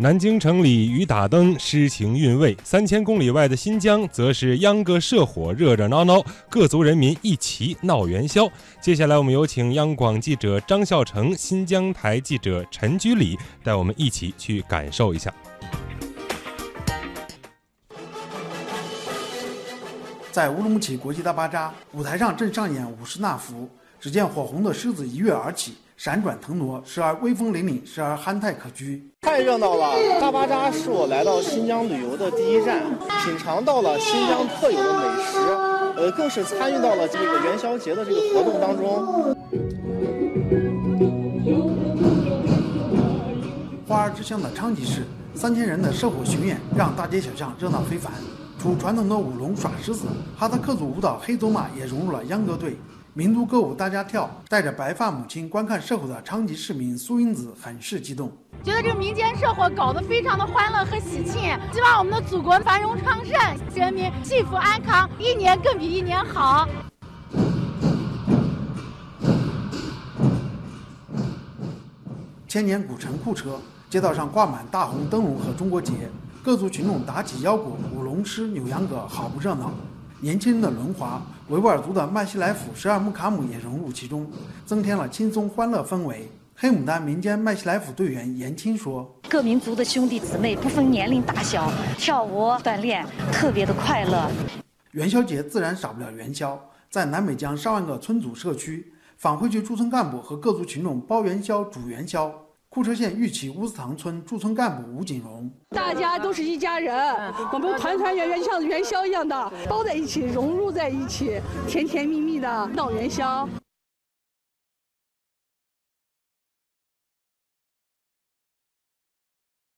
南京城里雨打灯，诗情韵味；三千公里外的新疆，则是秧歌社火，热热闹闹，各族人民一齐闹元宵。接下来，我们有请央广记者张孝成、新疆台记者陈居礼，带我们一起去感受一下。在乌鲁木齐国际大巴扎舞台上正上演五十那福，只见火红的狮子一跃而起。闪转腾挪，时而威风凛凛，时而憨态可掬，太热闹了！大巴扎是我来到新疆旅游的第一站，品尝到了新疆特有的美食，呃，更是参与到了这个元宵节的这个活动当中。花儿之乡的昌吉市，三千人的社火巡演让大街小巷热闹非凡。除传统的舞龙耍狮子，哈萨克族舞蹈黑走马也融入了秧歌队。民族歌舞大家跳，带着白发母亲观看社火的昌吉市民苏英子很是激动，觉得这个民间社火搞得非常的欢乐和喜庆，希望我们的祖国繁荣昌盛，人民幸福安康，一年更比一年好。千年古城库车，街道上挂满大红灯笼和中国结，各族群众打起腰鼓、舞龙狮、扭秧歌，好不热闹。年轻人的轮滑，维吾尔族的麦西来甫十二木卡姆也融入其中，增添了轻松欢乐氛围。黑牡丹民间麦西来甫队员严青说：“各民族的兄弟姊妹不分年龄大小，跳舞锻炼特别的快乐。元宵节自然少不了元宵，在南北江上万个村组社区，返回区驻村干部和各族群众包元宵、煮元宵。”库车县玉岐乌子塘村驻村干部吴锦荣：“大家都是一家人，我们团团圆圆像元宵一样的包在一起，融入在一起，甜甜蜜蜜的闹元宵。”